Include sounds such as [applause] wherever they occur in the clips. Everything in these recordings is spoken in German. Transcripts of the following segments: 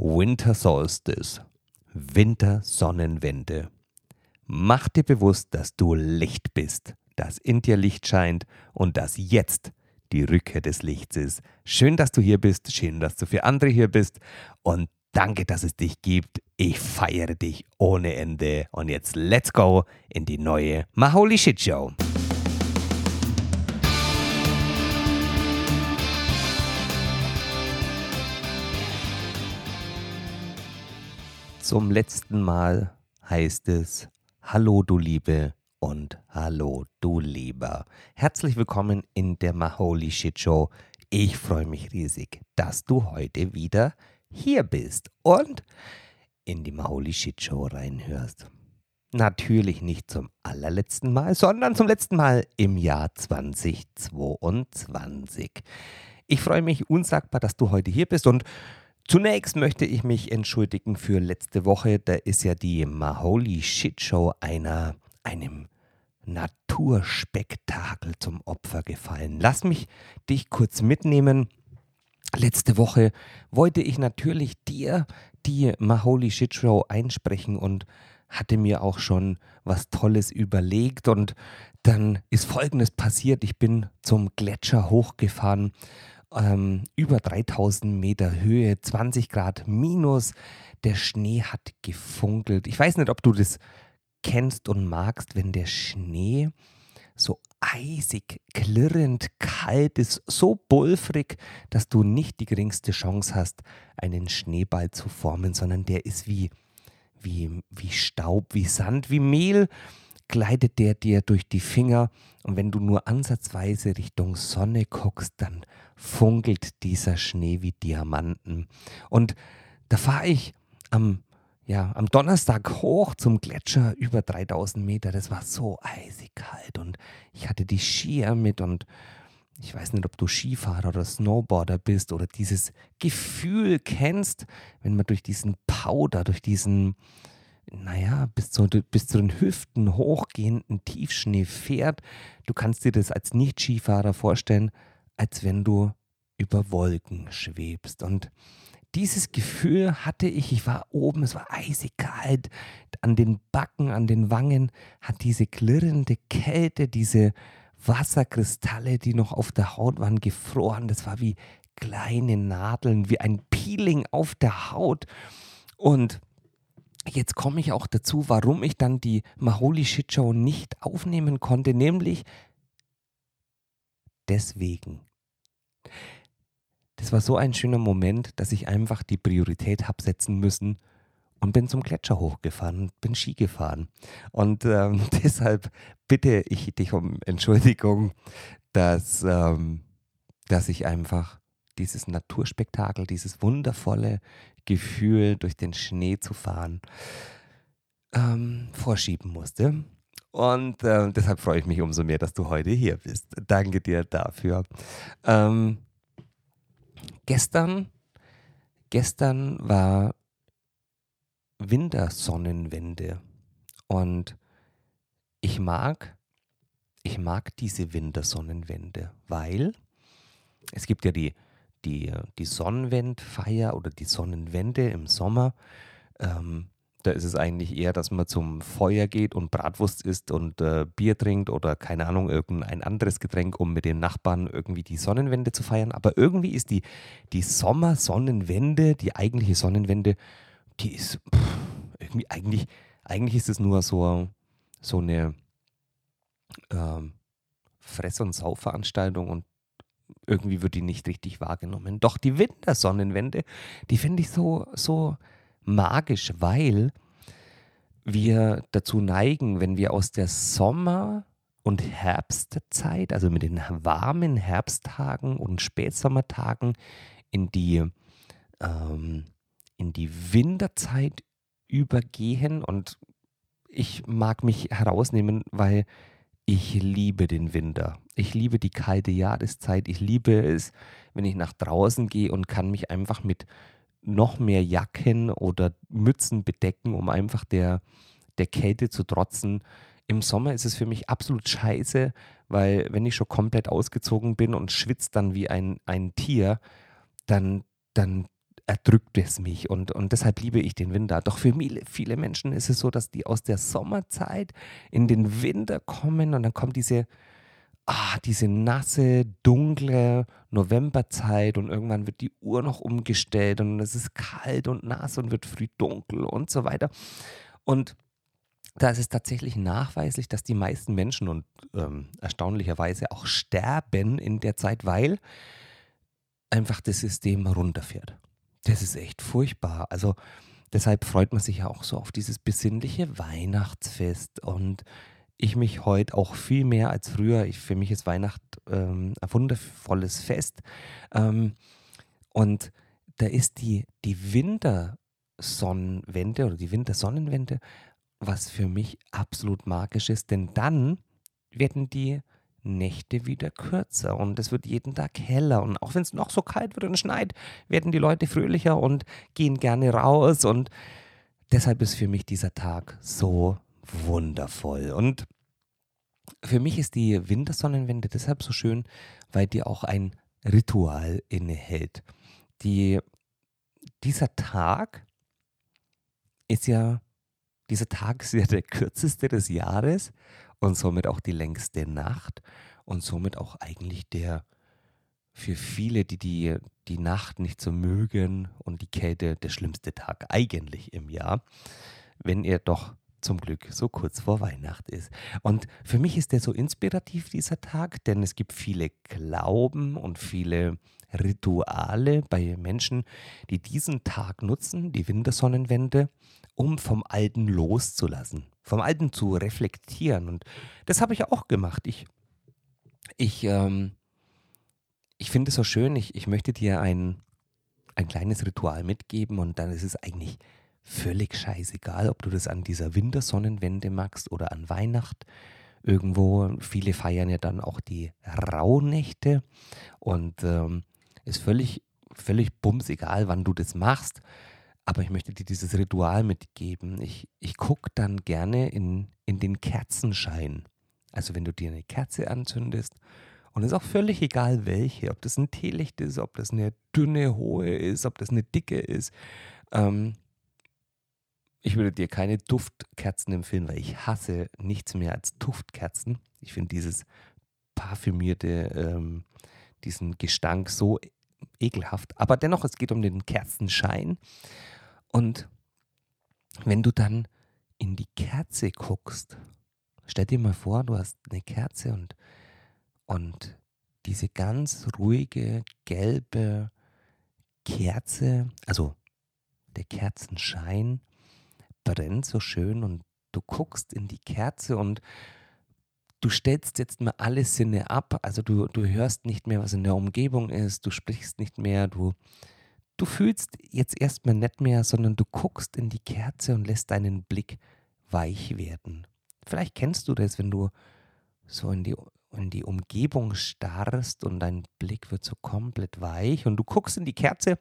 Winter Solstice, Wintersonnenwende. Mach dir bewusst, dass du Licht bist, dass in dir Licht scheint und dass jetzt die Rückkehr des Lichts ist. Schön, dass du hier bist, schön, dass du für andere hier bist und danke, dass es dich gibt. Ich feiere dich ohne Ende. Und jetzt let's go in die neue Maholi Shit Show. Zum letzten Mal heißt es Hallo du Liebe und Hallo du Lieber. Herzlich willkommen in der Maholi Shit Show. Ich freue mich riesig, dass du heute wieder hier bist und in die Maholi Shit Show reinhörst. Natürlich nicht zum allerletzten Mal, sondern zum letzten Mal im Jahr 2022. Ich freue mich unsagbar, dass du heute hier bist und Zunächst möchte ich mich entschuldigen für letzte Woche. Da ist ja die Maholi Shit Show einer, einem Naturspektakel zum Opfer gefallen. Lass mich dich kurz mitnehmen. Letzte Woche wollte ich natürlich dir die Maholi Shit Show einsprechen und hatte mir auch schon was Tolles überlegt und dann ist Folgendes passiert. Ich bin zum Gletscher hochgefahren ähm, über 3000 Meter Höhe, 20 Grad minus. Der Schnee hat gefunkelt. Ich weiß nicht, ob du das kennst und magst, wenn der Schnee so eisig, klirrend kalt ist, so pulverig, dass du nicht die geringste Chance hast, einen Schneeball zu formen, sondern der ist wie, wie, wie Staub, wie Sand, wie Mehl gleitet der dir durch die Finger und wenn du nur ansatzweise Richtung Sonne guckst, dann funkelt dieser Schnee wie Diamanten. Und da fahre ich am, ja, am Donnerstag hoch zum Gletscher über 3000 Meter. Das war so eisig kalt und ich hatte die Skier mit und ich weiß nicht, ob du Skifahrer oder Snowboarder bist oder dieses Gefühl kennst, wenn man durch diesen Powder, durch diesen, naja, bis zu, bis zu den Hüften hochgehenden Tiefschnee fährt. Du kannst dir das als Nicht-Skifahrer vorstellen, als wenn du über Wolken schwebst. Und dieses Gefühl hatte ich, ich war oben, es war eisig kalt, an den Backen, an den Wangen hat diese klirrende Kälte, diese Wasserkristalle, die noch auf der Haut waren, gefroren. Das war wie kleine Nadeln, wie ein Peeling auf der Haut. Und jetzt komme ich auch dazu, warum ich dann die Maholi Shit Show nicht aufnehmen konnte, nämlich deswegen. Das war so ein schöner Moment, dass ich einfach die Priorität habe setzen müssen und bin zum Gletscher hochgefahren, bin Ski gefahren. Und ähm, [laughs] deshalb bitte ich dich um Entschuldigung, dass, ähm, dass ich einfach dieses Naturspektakel, dieses wundervolle Gefühl, durch den Schnee zu fahren, ähm, vorschieben musste. Und äh, deshalb freue ich mich umso mehr, dass du heute hier bist. Danke dir dafür. Ähm, gestern, gestern war Wintersonnenwende und ich mag, ich mag diese Wintersonnenwende, weil es gibt ja die die, die Sonnenwendfeier oder die Sonnenwende im Sommer. Ähm, da ist es eigentlich eher, dass man zum Feuer geht und Bratwurst isst und äh, Bier trinkt oder keine Ahnung, irgendein anderes Getränk, um mit den Nachbarn irgendwie die Sonnenwende zu feiern. Aber irgendwie ist die, die Sommersonnenwende, die eigentliche Sonnenwende, die ist pff, irgendwie eigentlich, eigentlich ist es nur so, so eine ähm, Fress- und Saufveranstaltung und irgendwie wird die nicht richtig wahrgenommen. Doch die Wintersonnenwende, die finde ich so, so magisch, weil wir dazu neigen, wenn wir aus der Sommer- und Herbstzeit, also mit den warmen Herbsttagen und Spätsommertagen in die, ähm, in die Winterzeit übergehen. Und ich mag mich herausnehmen, weil ich liebe den Winter. Ich liebe die kalte Jahreszeit. Ich liebe es, wenn ich nach draußen gehe und kann mich einfach mit noch mehr Jacken oder Mützen bedecken, um einfach der, der Kälte zu trotzen. Im Sommer ist es für mich absolut scheiße, weil wenn ich schon komplett ausgezogen bin und schwitze dann wie ein, ein Tier, dann, dann erdrückt es mich und, und deshalb liebe ich den Winter. Doch für viele, viele Menschen ist es so, dass die aus der Sommerzeit in den Winter kommen und dann kommt diese, ah, diese nasse, dunkle Novemberzeit und irgendwann wird die Uhr noch umgestellt und es ist kalt und nass und wird früh dunkel und so weiter. Und da ist es tatsächlich nachweislich, dass die meisten Menschen und ähm, erstaunlicherweise auch sterben in der Zeit, weil einfach das System runterfährt. Das ist echt furchtbar. Also deshalb freut man sich ja auch so auf dieses besinnliche Weihnachtsfest und ich mich heute auch viel mehr als früher. Ich, für mich ist Weihnacht ähm, ein wundervolles Fest. Ähm, und da ist die, die Wintersonnenwende oder die Wintersonnenwende, was für mich absolut magisch ist, denn dann werden die Nächte wieder kürzer und es wird jeden Tag heller. Und auch wenn es noch so kalt wird und schneit, werden die Leute fröhlicher und gehen gerne raus. Und deshalb ist für mich dieser Tag so wundervoll. Und für mich ist die Wintersonnenwende deshalb so schön, weil die auch ein Ritual innehält. Die, dieser Tag ist ja, dieser Tag ist ja der kürzeste des Jahres und somit auch die längste Nacht und somit auch eigentlich der für viele, die, die die Nacht nicht so mögen und die Kälte, der schlimmste Tag eigentlich im Jahr, wenn er doch zum Glück so kurz vor Weihnacht ist. Und für mich ist der so inspirativ, dieser Tag, denn es gibt viele Glauben und viele Rituale bei Menschen, die diesen Tag nutzen, die Wintersonnenwende, um vom Alten loszulassen, vom Alten zu reflektieren. Und das habe ich auch gemacht. Ich, ich, ähm, ich finde es so schön, ich, ich möchte dir ein, ein kleines Ritual mitgeben und dann ist es eigentlich völlig scheißegal, ob du das an dieser Wintersonnenwende magst oder an Weihnacht. Irgendwo, viele feiern ja dann auch die Rauhnächte und ähm, ist völlig, völlig bums egal, wann du das machst. Aber ich möchte dir dieses Ritual mitgeben. Ich, ich gucke dann gerne in, in den Kerzenschein. Also wenn du dir eine Kerze anzündest und es ist auch völlig egal welche, ob das ein Teelicht ist, ob das eine dünne, hohe ist, ob das eine dicke ist. Ähm, ich würde dir keine Duftkerzen empfehlen, weil ich hasse nichts mehr als Duftkerzen. Ich finde dieses parfümierte, ähm, diesen Gestank so ekelhaft. Aber dennoch, es geht um den Kerzenschein. Und wenn du dann in die Kerze guckst, stell dir mal vor, du hast eine Kerze und, und diese ganz ruhige, gelbe Kerze, also der Kerzenschein, brennt so schön und du guckst in die Kerze und du stellst jetzt mal alle Sinne ab. Also du, du hörst nicht mehr, was in der Umgebung ist, du sprichst nicht mehr, du, du fühlst jetzt erstmal nicht mehr, sondern du guckst in die Kerze und lässt deinen Blick weich werden. Vielleicht kennst du das, wenn du so in die, in die Umgebung starrst und dein Blick wird so komplett weich und du guckst in die Kerze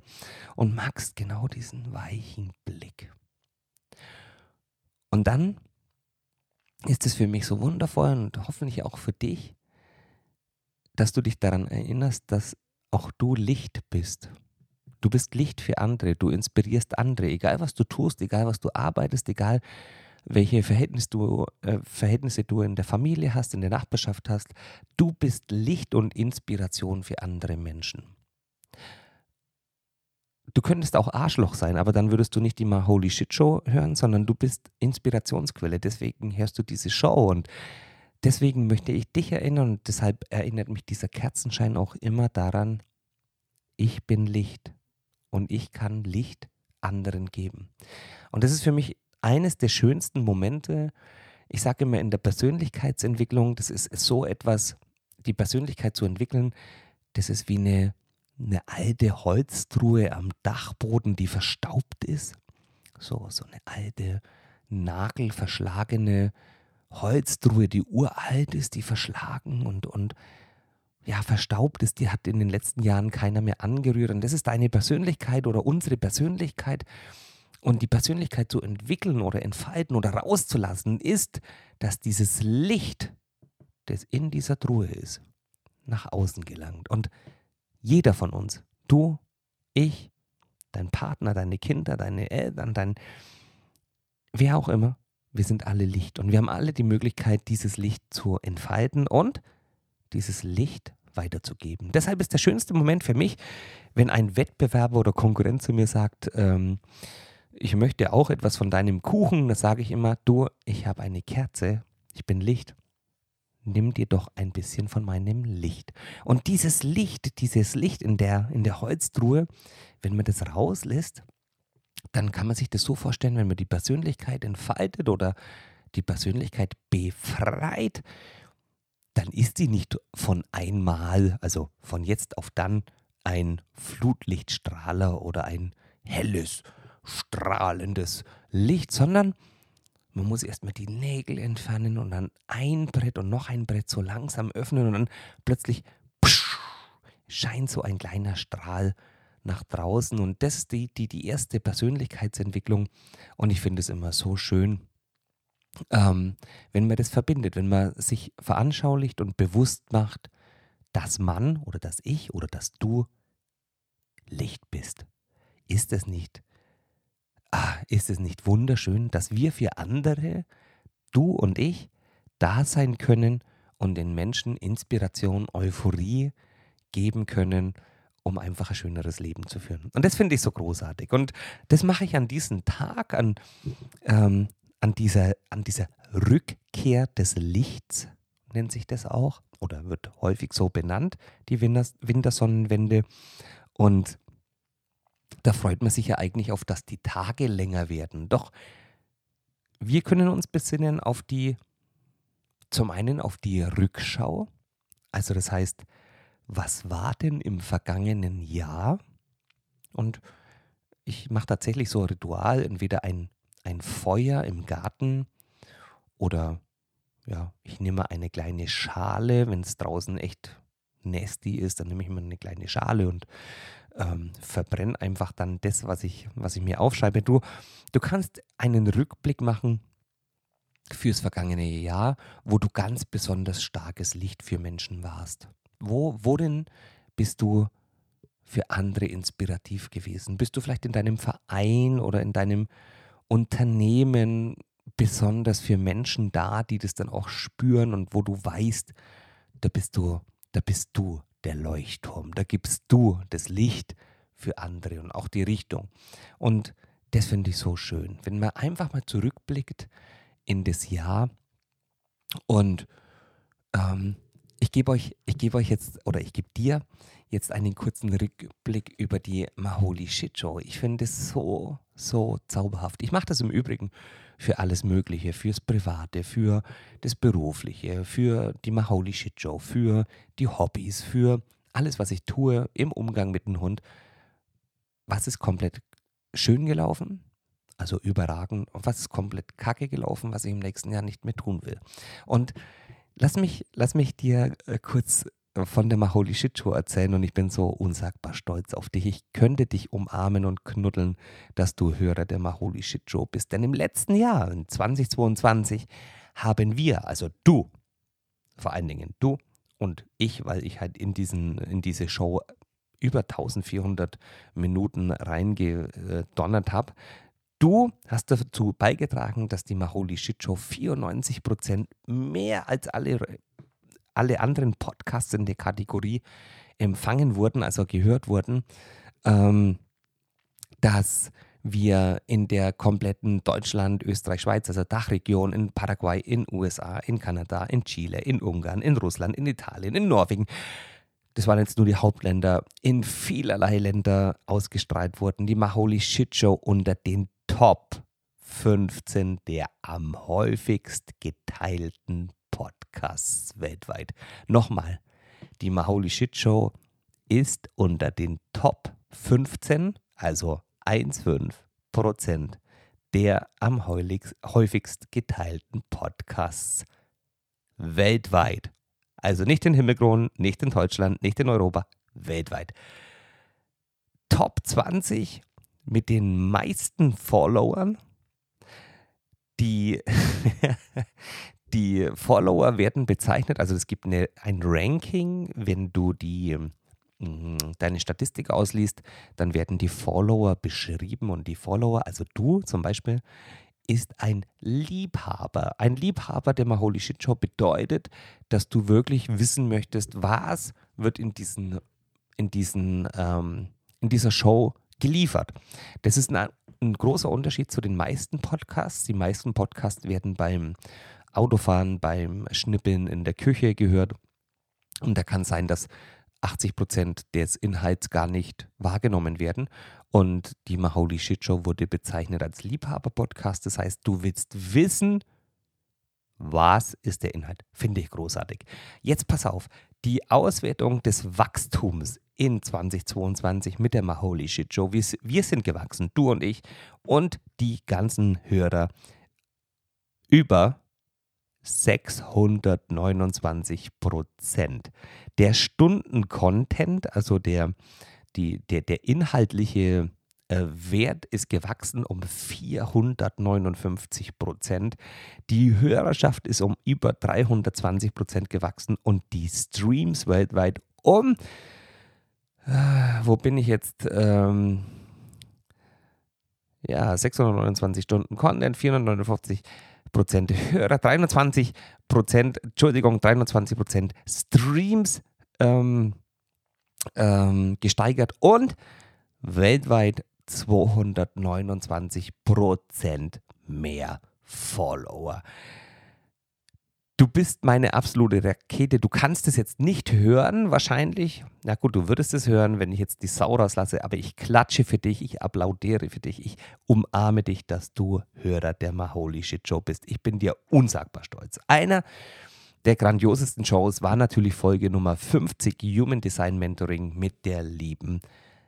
und magst genau diesen weichen Blick. Und dann ist es für mich so wundervoll und hoffentlich auch für dich, dass du dich daran erinnerst, dass auch du Licht bist. Du bist Licht für andere, du inspirierst andere, egal was du tust, egal was du arbeitest, egal welche Verhältnisse du, äh, Verhältnisse du in der Familie hast, in der Nachbarschaft hast. Du bist Licht und Inspiration für andere Menschen du könntest auch Arschloch sein, aber dann würdest du nicht immer Holy Shit Show hören, sondern du bist Inspirationsquelle. Deswegen hörst du diese Show und deswegen möchte ich dich erinnern und deshalb erinnert mich dieser Kerzenschein auch immer daran, ich bin Licht und ich kann Licht anderen geben. Und das ist für mich eines der schönsten Momente. Ich sage immer in der Persönlichkeitsentwicklung, das ist so etwas, die Persönlichkeit zu entwickeln, das ist wie eine eine alte Holztruhe am Dachboden, die verstaubt ist. So, so eine alte, nagelverschlagene Holztruhe, die uralt ist, die verschlagen und, und ja, verstaubt ist, die hat in den letzten Jahren keiner mehr angerührt. Und das ist deine Persönlichkeit oder unsere Persönlichkeit. Und die Persönlichkeit zu entwickeln oder entfalten oder rauszulassen, ist, dass dieses Licht, das in dieser Truhe ist, nach außen gelangt. Und jeder von uns, du, ich, dein Partner, deine Kinder, deine Eltern, dein, wer auch immer. Wir sind alle Licht und wir haben alle die Möglichkeit, dieses Licht zu entfalten und dieses Licht weiterzugeben. Deshalb ist der schönste Moment für mich, wenn ein Wettbewerber oder Konkurrent zu mir sagt, ähm, ich möchte auch etwas von deinem Kuchen, da sage ich immer, du, ich habe eine Kerze, ich bin Licht. Nimm dir doch ein bisschen von meinem Licht. Und dieses Licht, dieses Licht in der, in der Holztruhe, wenn man das rauslässt, dann kann man sich das so vorstellen, wenn man die Persönlichkeit entfaltet oder die Persönlichkeit befreit, dann ist sie nicht von einmal, also von jetzt auf dann, ein Flutlichtstrahler oder ein helles, strahlendes Licht, sondern man muss erstmal die Nägel entfernen und dann ein Brett und noch ein Brett so langsam öffnen und dann plötzlich psch, scheint so ein kleiner Strahl nach draußen. Und das ist die, die, die erste Persönlichkeitsentwicklung. Und ich finde es immer so schön, ähm, wenn man das verbindet, wenn man sich veranschaulicht und bewusst macht, dass man oder dass ich oder dass du Licht bist. Ist es nicht, ah, ist es nicht wunderschön, dass wir für andere, du und ich, da sein können und den Menschen Inspiration, Euphorie geben können, um einfach ein schöneres Leben zu führen. Und das finde ich so großartig. Und das mache ich an diesem Tag, an, ähm, an, dieser, an dieser Rückkehr des Lichts, nennt sich das auch, oder wird häufig so benannt, die Wintersonnenwende. Und da freut man sich ja eigentlich auf, dass die Tage länger werden. Doch wir können uns besinnen auf die, zum einen auf die Rückschau, also das heißt, was war denn im vergangenen Jahr? Und ich mache tatsächlich so ein Ritual, entweder ein, ein Feuer im Garten oder ja, ich nehme eine kleine Schale, wenn es draußen echt nasty ist, dann nehme ich mir eine kleine Schale und ähm, verbrenne einfach dann das, was ich, was ich mir aufschreibe. Du, du kannst einen Rückblick machen fürs vergangene Jahr, wo du ganz besonders starkes Licht für Menschen warst. Wo, worin bist du für andere inspirativ gewesen? Bist du vielleicht in deinem Verein oder in deinem Unternehmen besonders für Menschen da, die das dann auch spüren und wo du weißt, da bist du, da bist du der Leuchtturm, da gibst du das Licht für andere und auch die Richtung. Und das finde ich so schön, wenn man einfach mal zurückblickt in das Jahr und ähm, ich gebe euch, ich gebe euch jetzt, oder ich gebe dir jetzt einen kurzen Rückblick über die Maholi Shit Show. Ich finde es so, so zauberhaft. Ich mache das im Übrigen für alles Mögliche, fürs Private, für das Berufliche, für die Maholi Shit Show, für die Hobbys, für alles, was ich tue im Umgang mit dem Hund. Was ist komplett schön gelaufen? Also überragend. Und was ist komplett kacke gelaufen, was ich im nächsten Jahr nicht mehr tun will? Und Lass mich, lass mich dir äh, kurz von der Maholi Shit Show erzählen und ich bin so unsagbar stolz auf dich. Ich könnte dich umarmen und knuddeln, dass du Hörer der Maholi Shit Show bist. Denn im letzten Jahr, in 2022, haben wir, also du, vor allen Dingen du und ich, weil ich halt in, diesen, in diese Show über 1400 Minuten reingedonnert habe, Du hast dazu beigetragen, dass die Maholi Shit Show 94% mehr als alle, alle anderen Podcasts in der Kategorie empfangen wurden, also gehört wurden, ähm, dass wir in der kompletten Deutschland, Österreich, Schweiz, also Dachregion, in Paraguay, in USA, in Kanada, in Chile, in Ungarn, in Russland, in Italien, in Norwegen, das waren jetzt nur die Hauptländer, in vielerlei Länder ausgestrahlt wurden. Die Maholi Shit Show unter den Top 15 der am häufigst geteilten Podcasts weltweit. Nochmal, die Maholi Shit Show ist unter den Top 15, also 1,5 Prozent der am häufigst geteilten Podcasts weltweit. Also nicht in Himmelkronen, nicht in Deutschland, nicht in Europa, weltweit. Top 20 mit den meisten Followern. Die, [laughs] die Follower werden bezeichnet, also es gibt eine, ein Ranking, wenn du die mm, deine Statistik ausliest, dann werden die Follower beschrieben und die Follower, also du zum Beispiel, ist ein Liebhaber. Ein Liebhaber der Maholi Shit Show bedeutet, dass du wirklich wissen möchtest, was wird in diesen, in diesen, ähm, in dieser Show geliefert. Das ist ein, ein großer Unterschied zu den meisten Podcasts. Die meisten Podcasts werden beim Autofahren, beim Schnippeln in der Küche gehört. Und da kann sein, dass 80 Prozent des Inhalts gar nicht wahrgenommen werden. Und die Maholi Shit Show wurde bezeichnet als Liebhaber-Podcast. Das heißt, du willst wissen, was ist der Inhalt. Finde ich großartig. Jetzt pass auf, die Auswertung des Wachstums in 2022 mit der Maholi Shit Show. Wir, wir sind gewachsen, du und ich und die ganzen Hörer über 629 Prozent. Der Stunden-Content, also der, die, der, der inhaltliche äh, Wert ist gewachsen um 459 Prozent. Die Hörerschaft ist um über 320 Prozent gewachsen und die Streams weltweit um, äh, wo bin ich jetzt? Ähm, ja, 629 Stunden Content, 459 Prozent Hörer, 23 Prozent, Entschuldigung, 23 Prozent Streams ähm, ähm, gesteigert und weltweit 229 Prozent mehr Follower. Du bist meine absolute Rakete. Du kannst es jetzt nicht hören, wahrscheinlich. Na gut, du würdest es hören, wenn ich jetzt die Sau rauslasse, aber ich klatsche für dich, ich applaudiere für dich, ich umarme dich, dass du Hörer der Maholi Shit Show bist. Ich bin dir unsagbar stolz. Einer der grandiosesten Shows war natürlich Folge Nummer 50 Human Design Mentoring mit der lieben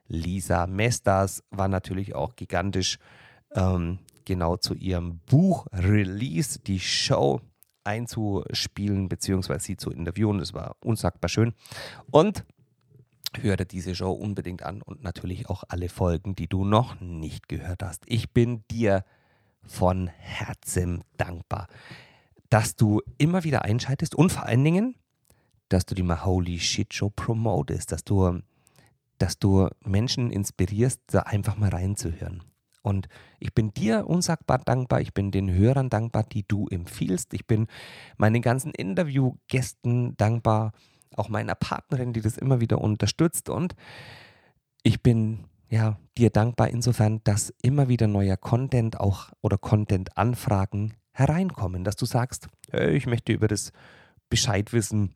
Lisa Mestas. War natürlich auch gigantisch. Ähm, genau zu ihrem Buch Release, die Show einzuspielen bzw. sie zu interviewen. Das war unsagbar schön. Und höre diese Show unbedingt an und natürlich auch alle Folgen, die du noch nicht gehört hast. Ich bin dir von Herzen dankbar, dass du immer wieder einschaltest und vor allen Dingen, dass du die Maholi Shit Show promotest, dass du, dass du Menschen inspirierst, da einfach mal reinzuhören. Und ich bin dir unsagbar dankbar, ich bin den Hörern dankbar, die du empfiehlst. Ich bin meinen ganzen Interviewgästen dankbar, auch meiner Partnerin, die das immer wieder unterstützt. Und ich bin ja dir dankbar insofern, dass immer wieder neuer Content auch oder Content-Anfragen hereinkommen, dass du sagst, ich möchte über das Bescheid wissen,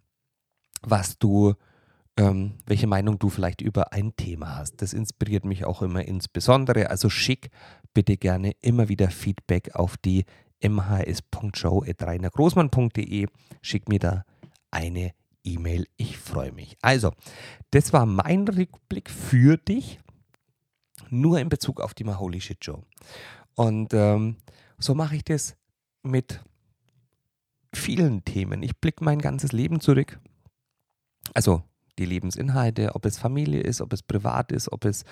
was du ähm, welche Meinung du vielleicht über ein Thema hast. Das inspiriert mich auch immer insbesondere. Also schick bitte gerne immer wieder Feedback auf die mhs.show.reinergroßmann.de. Schick mir da eine E-Mail. Ich freue mich. Also, das war mein Rückblick für dich, nur in Bezug auf die Maholi Shit Show. Und ähm, so mache ich das mit vielen Themen. Ich blicke mein ganzes Leben zurück. Also die Lebensinhalte, ob es Familie ist, ob es privat ist, ob es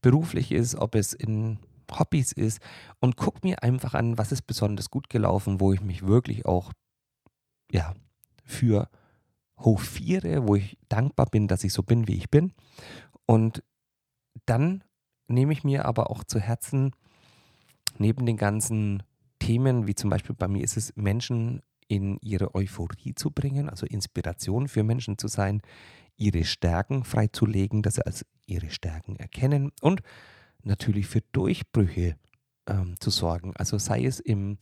beruflich ist, ob es in Hobbys ist und guck mir einfach an, was ist besonders gut gelaufen, wo ich mich wirklich auch ja, für hochfiere, wo ich dankbar bin, dass ich so bin, wie ich bin. Und dann nehme ich mir aber auch zu Herzen, neben den ganzen Themen, wie zum Beispiel bei mir ist es, Menschen in ihre Euphorie zu bringen, also Inspiration für Menschen zu sein, ihre Stärken freizulegen, dass sie als ihre Stärken erkennen und natürlich für Durchbrüche ähm, zu sorgen. Also sei es im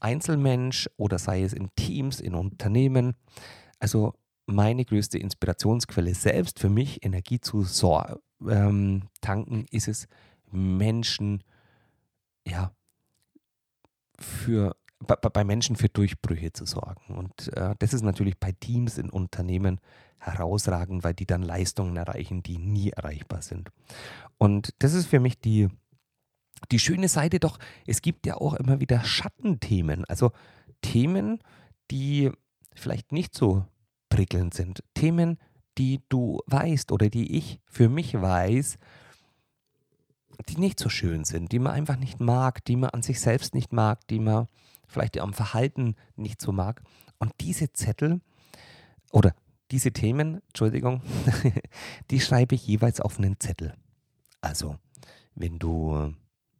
Einzelmensch oder sei es in Teams, in Unternehmen. Also meine größte Inspirationsquelle selbst für mich, Energie zu so, ähm, tanken, ist es, Menschen ja, für bei, bei Menschen für Durchbrüche zu sorgen. Und äh, das ist natürlich bei Teams in Unternehmen herausragend, weil die dann Leistungen erreichen, die nie erreichbar sind. Und das ist für mich die, die schöne Seite, doch es gibt ja auch immer wieder Schattenthemen, also Themen, die vielleicht nicht so prickelnd sind, Themen, die du weißt oder die ich für mich weiß, die nicht so schön sind, die man einfach nicht mag, die man an sich selbst nicht mag, die man vielleicht am Verhalten nicht so mag. Und diese Zettel oder diese Themen, Entschuldigung, [laughs] die schreibe ich jeweils auf einen Zettel. Also, wenn du,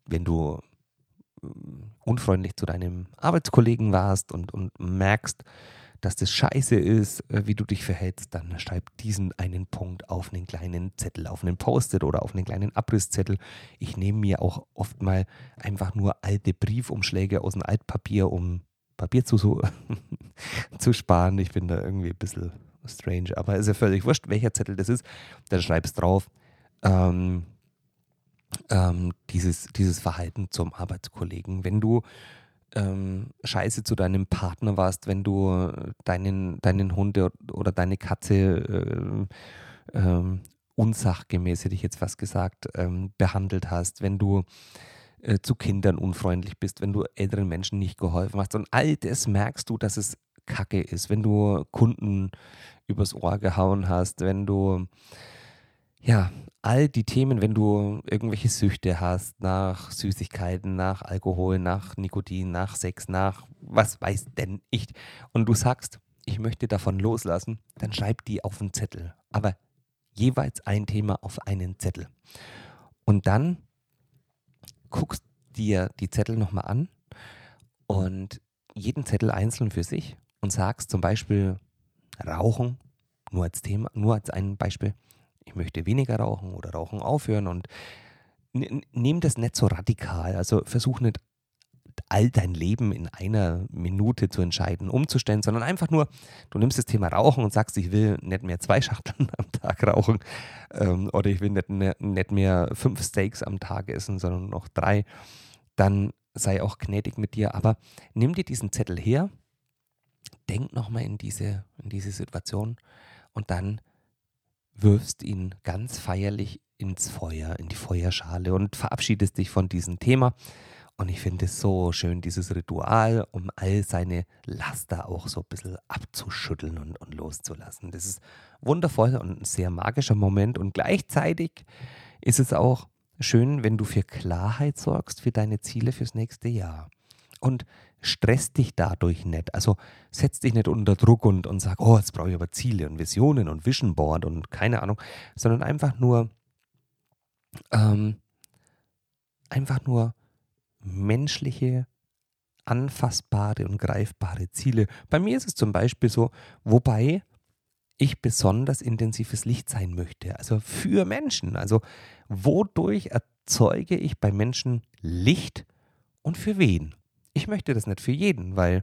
wenn du äh, unfreundlich zu deinem Arbeitskollegen warst und, und merkst, dass das scheiße ist, äh, wie du dich verhältst, dann schreib diesen einen Punkt auf einen kleinen Zettel, auf einen Post-it oder auf einen kleinen Abrisszettel. Ich nehme mir auch oft mal einfach nur alte Briefumschläge aus dem Altpapier, um Papier zu, so, [laughs] zu sparen. Ich bin da irgendwie ein bisschen strange, aber ist ja völlig wurscht, welcher Zettel das ist. Dann schreibst drauf. Ähm, ähm, dieses, dieses Verhalten zum Arbeitskollegen. Wenn du ähm, scheiße zu deinem Partner warst, wenn du deinen, deinen Hund oder deine Katze äh, ähm, unsachgemäß, hätte ich jetzt fast gesagt, ähm, behandelt hast, wenn du äh, zu Kindern unfreundlich bist, wenn du älteren Menschen nicht geholfen hast. Und all das merkst du, dass es Kacke ist, wenn du Kunden übers Ohr gehauen hast, wenn du ja, all die Themen, wenn du irgendwelche Süchte hast nach Süßigkeiten, nach Alkohol, nach Nikotin, nach Sex, nach was weiß denn ich, und du sagst, ich möchte davon loslassen, dann schreib die auf einen Zettel. Aber jeweils ein Thema auf einen Zettel. Und dann guckst dir die Zettel nochmal an und jeden Zettel einzeln für sich und sagst zum Beispiel Rauchen, nur als Thema, nur als ein Beispiel ich möchte weniger rauchen oder Rauchen aufhören und nimm das nicht so radikal. Also versuch nicht all dein Leben in einer Minute zu entscheiden, umzustellen, sondern einfach nur, du nimmst das Thema Rauchen und sagst, ich will nicht mehr zwei Schachteln [laughs] am Tag rauchen ähm, oder ich will nicht nicht mehr fünf Steaks am Tag essen, sondern noch drei, dann sei auch gnädig mit dir. Aber nimm dir diesen Zettel her, denk nochmal in diese, in diese Situation und dann wirfst ihn ganz feierlich ins Feuer, in die Feuerschale und verabschiedest dich von diesem Thema. Und ich finde es so schön, dieses Ritual, um all seine Laster auch so ein bisschen abzuschütteln und, und loszulassen. Das ist wundervoll und ein sehr magischer Moment. Und gleichzeitig ist es auch schön, wenn du für Klarheit sorgst für deine Ziele fürs nächste Jahr. Und stress dich dadurch nicht. Also setz dich nicht unter Druck und, und sag, oh, jetzt brauche ich aber Ziele und Visionen und Vision Board und keine Ahnung, sondern einfach nur, ähm, einfach nur menschliche, anfassbare und greifbare Ziele. Bei mir ist es zum Beispiel so, wobei ich besonders intensives Licht sein möchte, also für Menschen. Also wodurch erzeuge ich bei Menschen Licht und für wen? Ich möchte das nicht für jeden, weil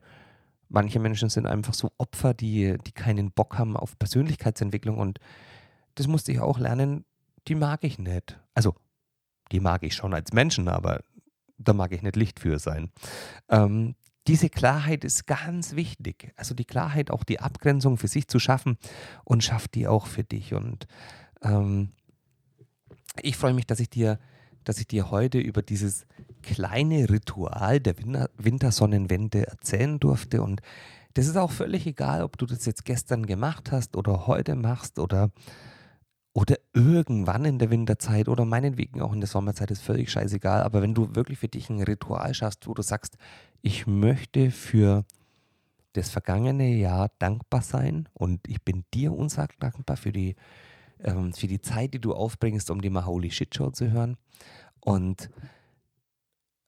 manche Menschen sind einfach so Opfer, die, die keinen Bock haben auf Persönlichkeitsentwicklung und das musste ich auch lernen, die mag ich nicht. Also, die mag ich schon als Menschen, aber da mag ich nicht Licht für sein. Ähm, diese Klarheit ist ganz wichtig. Also die Klarheit, auch die Abgrenzung für sich zu schaffen und schafft die auch für dich. Und ähm, ich freue mich, dass ich dir dass ich dir heute über dieses kleine Ritual der Wintersonnenwende erzählen durfte. Und das ist auch völlig egal, ob du das jetzt gestern gemacht hast oder heute machst oder, oder irgendwann in der Winterzeit oder meinetwegen auch in der Sommerzeit, ist völlig scheißegal. Aber wenn du wirklich für dich ein Ritual schaffst, wo du sagst, ich möchte für das vergangene Jahr dankbar sein und ich bin dir unsagbar dankbar für die ähm, für die Zeit, die du aufbringst, um die Maholi Shit Show zu hören. Und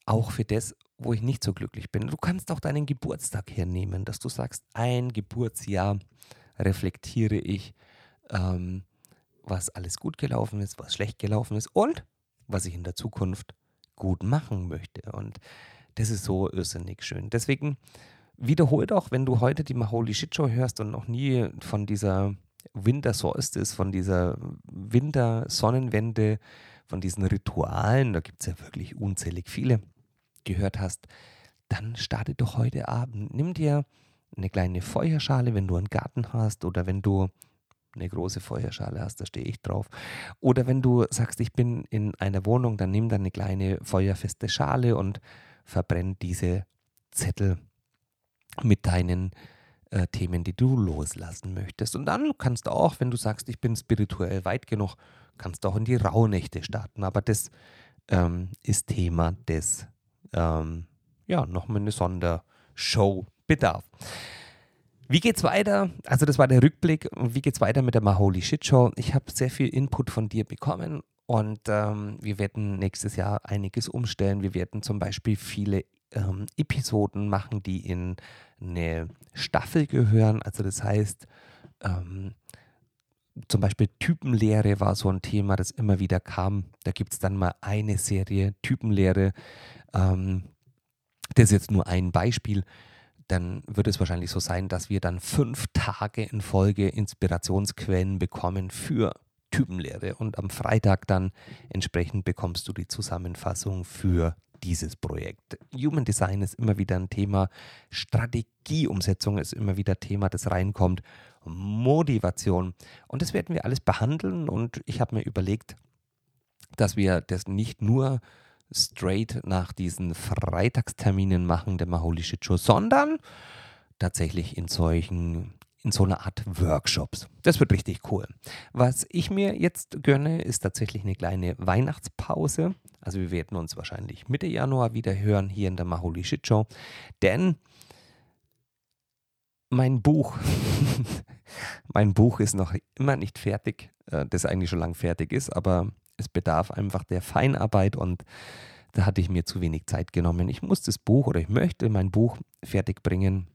auch für das, wo ich nicht so glücklich bin. Du kannst auch deinen Geburtstag hernehmen, dass du sagst, ein Geburtsjahr reflektiere ich, ähm, was alles gut gelaufen ist, was schlecht gelaufen ist und was ich in der Zukunft gut machen möchte. Und das ist so irrsinnig schön. Deswegen wiederholt auch, wenn du heute die Maholi Shit Show hörst und noch nie von dieser Winter Solstice, von dieser Wintersonnenwende, von diesen Ritualen, da gibt es ja wirklich unzählig viele, gehört hast, dann starte doch heute Abend. Nimm dir eine kleine Feuerschale, wenn du einen Garten hast oder wenn du eine große Feuerschale hast, da stehe ich drauf. Oder wenn du sagst, ich bin in einer Wohnung, dann nimm dann eine kleine feuerfeste Schale und verbrenn diese Zettel mit deinen äh, Themen, die du loslassen möchtest. Und dann kannst du auch, wenn du sagst, ich bin spirituell weit genug, kannst du auch in die Rauhnächte starten. Aber das ähm, ist Thema des, ähm, ja, nochmal eine Sondershow bedarf. Wie geht's weiter? Also, das war der Rückblick. Wie geht's weiter mit der Maholi Shit Show? Ich habe sehr viel Input von dir bekommen und ähm, wir werden nächstes Jahr einiges umstellen. Wir werden zum Beispiel viele ähm, Episoden machen, die in eine Staffel gehören. Also, das heißt, ähm, zum Beispiel Typenlehre war so ein Thema, das immer wieder kam. Da gibt es dann mal eine Serie Typenlehre. Ähm, das ist jetzt nur ein Beispiel dann wird es wahrscheinlich so sein, dass wir dann fünf Tage in Folge Inspirationsquellen bekommen für Typenlehre und am Freitag dann entsprechend bekommst du die Zusammenfassung für dieses Projekt. Human Design ist immer wieder ein Thema, Strategieumsetzung ist immer wieder Thema, das reinkommt, Motivation und das werden wir alles behandeln und ich habe mir überlegt, dass wir das nicht nur straight nach diesen Freitagsterminen machen der Maholi Shit Show, sondern tatsächlich in solchen in so einer Art Workshops. Das wird richtig cool. Was ich mir jetzt gönne, ist tatsächlich eine kleine Weihnachtspause. Also wir werden uns wahrscheinlich Mitte Januar wieder hören hier in der Maholi Shit Show, denn mein Buch, [laughs] mein Buch ist noch immer nicht fertig, äh, das eigentlich schon lang fertig ist, aber es bedarf einfach der Feinarbeit und da hatte ich mir zu wenig Zeit genommen. Ich muss das Buch oder ich möchte mein Buch fertig bringen.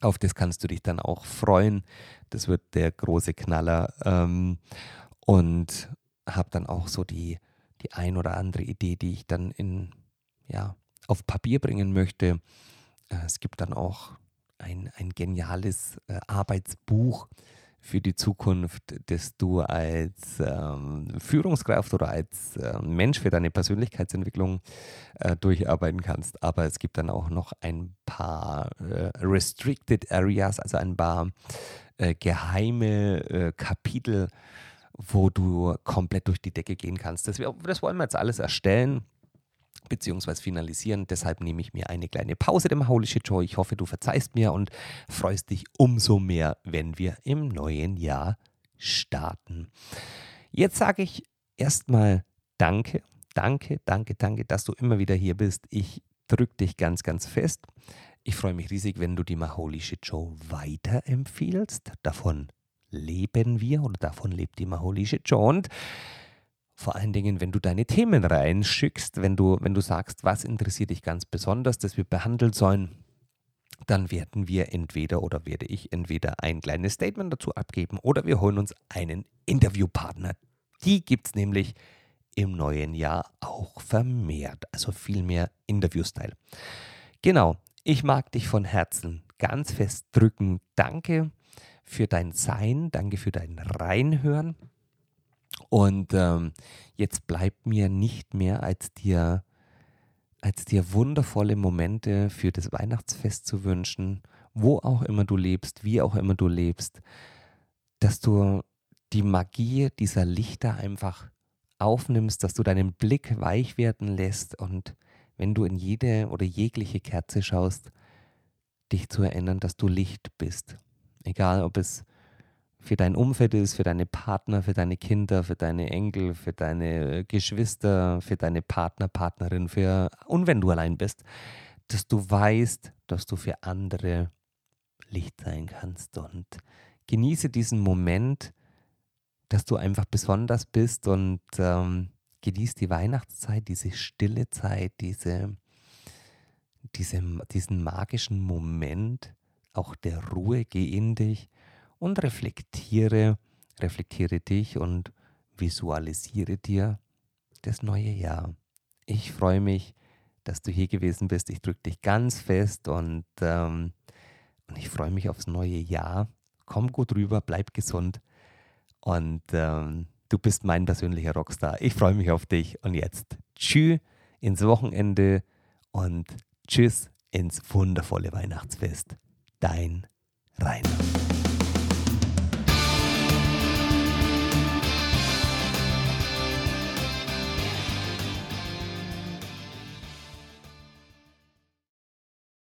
Auf das kannst du dich dann auch freuen. Das wird der große Knaller. Ähm, und habe dann auch so die, die ein oder andere Idee, die ich dann in, ja, auf Papier bringen möchte. Äh, es gibt dann auch ein, ein geniales äh, Arbeitsbuch, für die Zukunft, dass du als ähm, Führungskraft oder als äh, Mensch für deine Persönlichkeitsentwicklung äh, durcharbeiten kannst. Aber es gibt dann auch noch ein paar äh, Restricted Areas, also ein paar äh, geheime äh, Kapitel, wo du komplett durch die Decke gehen kannst. Das, das wollen wir jetzt alles erstellen beziehungsweise finalisieren. Deshalb nehme ich mir eine kleine Pause dem Shit Show. Ich hoffe, du verzeihst mir und freust dich umso mehr, wenn wir im neuen Jahr starten. Jetzt sage ich erstmal Danke, danke, danke, danke, dass du immer wieder hier bist. Ich drücke dich ganz, ganz fest. Ich freue mich riesig, wenn du die Maholi Shit Show weiterempfiehlst. Davon leben wir oder davon lebt die Maholi Shit Show. Und vor allen Dingen, wenn du deine Themen reinschickst, wenn du, wenn du sagst, was interessiert dich ganz besonders, dass wir behandeln sollen, dann werden wir entweder oder werde ich entweder ein kleines Statement dazu abgeben oder wir holen uns einen Interviewpartner. Die gibt es nämlich im neuen Jahr auch vermehrt, also viel mehr Interview-Style. Genau, ich mag dich von Herzen ganz fest drücken. Danke für dein Sein, danke für dein Reinhören. Und ähm, jetzt bleibt mir nicht mehr, als dir, als dir wundervolle Momente für das Weihnachtsfest zu wünschen, wo auch immer du lebst, wie auch immer du lebst, dass du die Magie dieser Lichter einfach aufnimmst, dass du deinen Blick weich werden lässt und wenn du in jede oder jegliche Kerze schaust, dich zu erinnern, dass du Licht bist. Egal, ob es für dein Umfeld ist, für deine Partner, für deine Kinder, für deine Enkel, für deine Geschwister, für deine Partner, Partnerin, für und wenn du allein bist, dass du weißt, dass du für andere Licht sein kannst. Und genieße diesen Moment, dass du einfach besonders bist und ähm, genieß die Weihnachtszeit, diese stille Zeit, diese, diese, diesen magischen Moment auch der Ruhe, geh in dich und reflektiere, reflektiere dich und visualisiere dir das neue Jahr. Ich freue mich, dass du hier gewesen bist. Ich drücke dich ganz fest und, ähm, und ich freue mich aufs neue Jahr. Komm gut rüber, bleib gesund und ähm, du bist mein persönlicher Rockstar. Ich freue mich auf dich und jetzt tschüss ins Wochenende und tschüss ins wundervolle Weihnachtsfest. Dein Rainer.